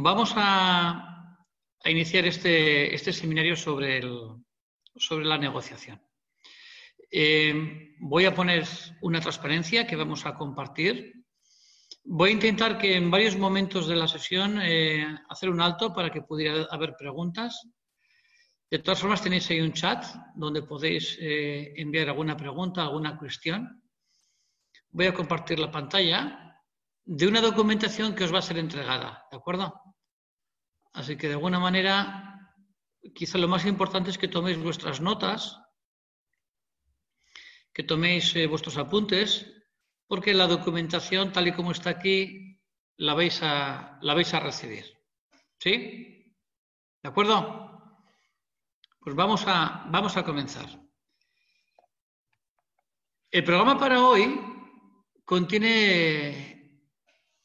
Vamos a, iniciar este, este, seminario sobre la negociación. Eh, voy a poner una transparencia que vamos a compartir. Voy a intentar que en varios momentos de la sesión eh, hacer un alto para que pudiera haber preguntas. De todas formas, tenéis ahí un chat donde podéis eh, enviar alguna pregunta, alguna cuestión. Voy a compartir la pantalla de una documentación que os va a ser entregada, ¿de acuerdo? Así que de alguna manera, quizá lo más importante es que toméis vuestras notas, que toméis eh, vuestros apuntes, porque la documentación, tal y como está aquí, la vais a, la vais a recibir. ¿Sí? ¿De acuerdo? Pues vamos a, vamos a comenzar. El programa para hoy contiene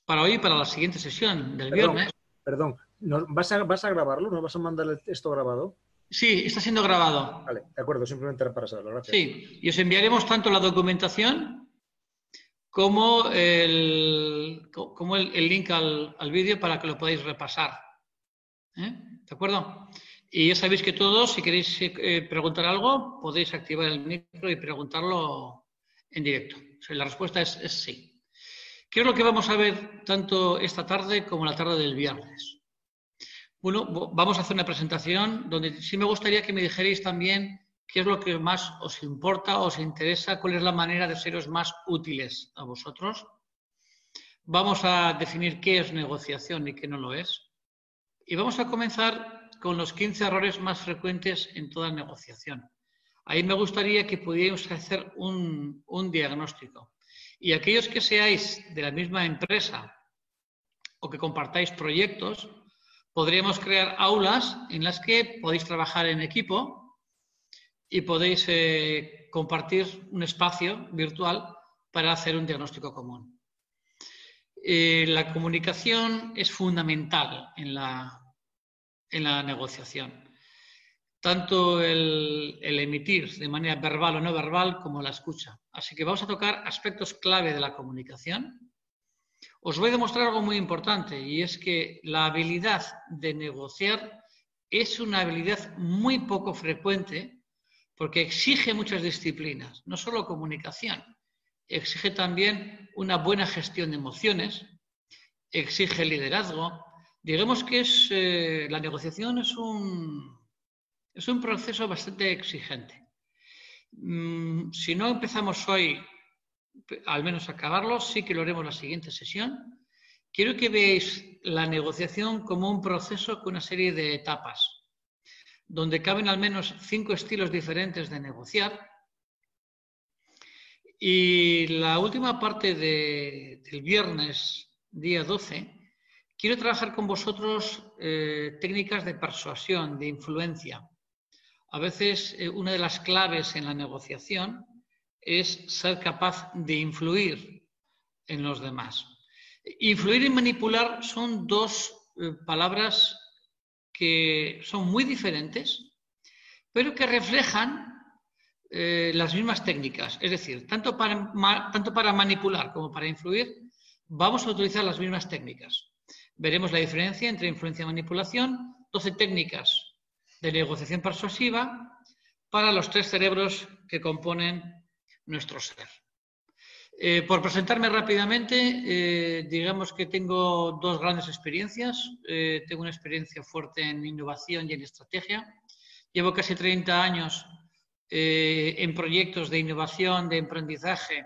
para hoy, para la siguiente sesión del viernes. Perdón, ¿vas, a, ¿vas a grabarlo? ¿No vas a mandar esto grabado? Sí, está siendo grabado. Vale, de acuerdo, simplemente para saberlo. Gracias. Sí, y os enviaremos tanto la documentación como el, como el, link al, vídeo para que lo podáis repasar. ¿Eh? ¿De acuerdo? Y ya sabéis que todos, si queréis eh, preguntar algo, podéis activar el micro y preguntarlo en directo. la respuesta es sí. ¿Qué es lo que vamos a ver tanto esta tarde como la tarde del viernes? Bueno, vamos a hacer una presentación donde sí me gustaría que me dijerais también qué es lo que más os importa, os interesa, cuál es la manera de seros más útiles a vosotros. Vamos a definir qué es negociación y qué no lo es. Y vamos a comenzar con los 15 errores más frecuentes en toda negociación. Ahí me gustaría que pudierais hacer un, un diagnóstico. Y aquellos que seáis de la misma empresa o que compartáis proyectos, podríamos crear aulas en las que podéis trabajar en equipo y podéis eh, compartir un espacio virtual para hacer un diagnóstico común. Eh, la comunicación es fundamental en la, en la negociación tanto el, emitir de manera verbal o no verbal como la escucha. Así que vamos a tocar aspectos clave de la comunicación. Os voy a demostrar algo muy importante y es que la habilidad de negociar es una habilidad muy poco frecuente porque exige muchas disciplinas, no solo comunicación, exige también una buena gestión de emociones, exige liderazgo. Digamos que es, eh, la negociación es un, es un proceso bastante exigente. Mm, si no empezamos hoy, al menos acabarlo, sí que lo haremos la siguiente sesión. Quiero que veáis la negociación como un proceso con una serie de etapas, donde caben al menos cinco estilos diferentes de negociar. Y la última parte del viernes, día 12, quiero trabajar con vosotros eh, técnicas de persuasión, de influencia. A veces eh, una de las claves en la negociación es ser capaz de influir en los demás. Influir y manipular son dos eh, palabras que son muy diferentes, pero que reflejan eh, las mismas técnicas. Es decir, tanto para, tanto para manipular como para influir, vamos a utilizar las mismas técnicas. Veremos la diferencia entre influencia y manipulación, 12 técnicas de negociación persuasiva para los tres cerebros que componen nuestro ser. Eh, por presentarme rápidamente, eh, digamos que tengo dos grandes experiencias. Eh, tengo una experiencia fuerte en innovación y en estrategia. Llevo casi 30 años en proyectos de innovación, de emprendizaje,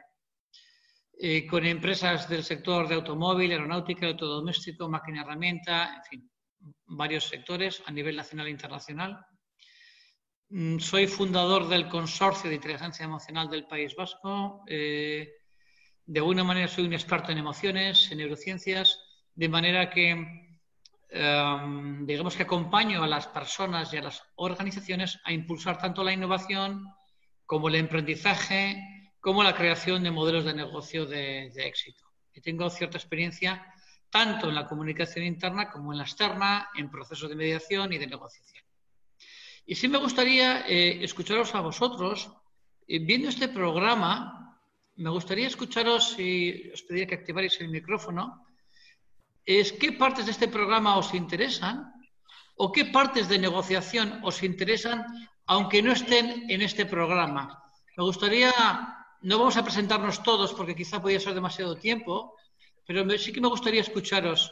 con empresas del sector de automóvil, aeronáutica, autodoméstico, máquina herramienta, en fin, varios sectores a nivel nacional e internacional. Mm, soy fundador del Consorcio de Inteligencia Emocional del País Vasco. Eh, de alguna manera soy un experto en emociones, en neurociencias, de manera que em, digamos que acompaño a las personas y a las organizaciones a impulsar tanto la innovación como el emprendizaje, como la creación de modelos de negocio de, éxito. Y tengo cierta experiencia tanto en la comunicación interna como en la externa, en procesos de mediación y de negociación. Y sí me gustaría eh, escucharos a vosotros, eh, viendo este programa, me gustaría escucharos y os pediría que activarais el micrófono, es qué partes de este programa os interesan o qué partes de negociación os interesan aunque no estén en este programa. Me gustaría, no vamos a presentarnos todos porque quizá podría ser demasiado tiempo, pero sí que me gustaría escucharos.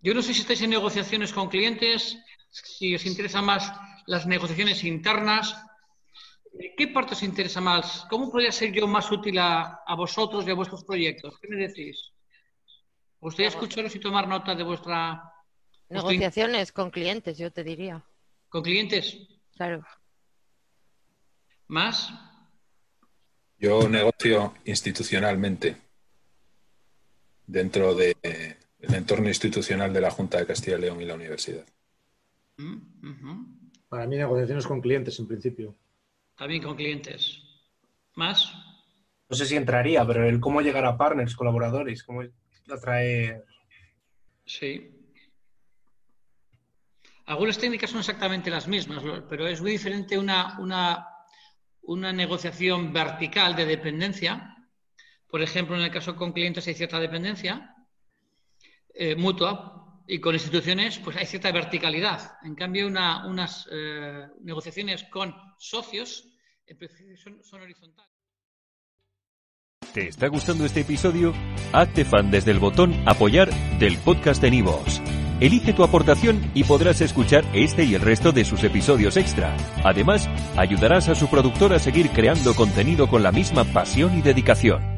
Yo no sé si estáis en negociaciones con clientes, si os interesan más las negociaciones internas. ¿Qué parte os interesa más? ¿Cómo podría ser yo más útil a, vosotros y a vuestros proyectos? ¿Qué me decís? ¿Os gustaría escucharos y tomar nota de vuestra... Negociaciones con clientes, yo te diría. ¿Con clientes? Claro. ¿Más? Yo negocio institucionalmente dentro del entorno institucional de la Junta de Castilla y León y la universidad. Mm, Para mí negociaciones con clientes en principio. También con clientes. ¿Más? No sé si entraría, pero el cómo llegar a partners, colaboradores, cómo atraer... Sí. Algunas técnicas son exactamente las mismas, pero es muy diferente una, una, negociación vertical de dependencia. Por ejemplo, en el caso con clientes hay cierta dependencia eh, mutua y con instituciones pues hay cierta verticalidad. En cambio, unas eh, negociaciones con socios son, son horizontales. ¿Te está gustando este episodio? Hazte fan desde el botón apoyar del podcast de Nivos. Elige tu aportación y podrás escuchar este y el resto de sus episodios extra. Además, ayudarás a su productor a seguir creando contenido con la misma pasión y dedicación.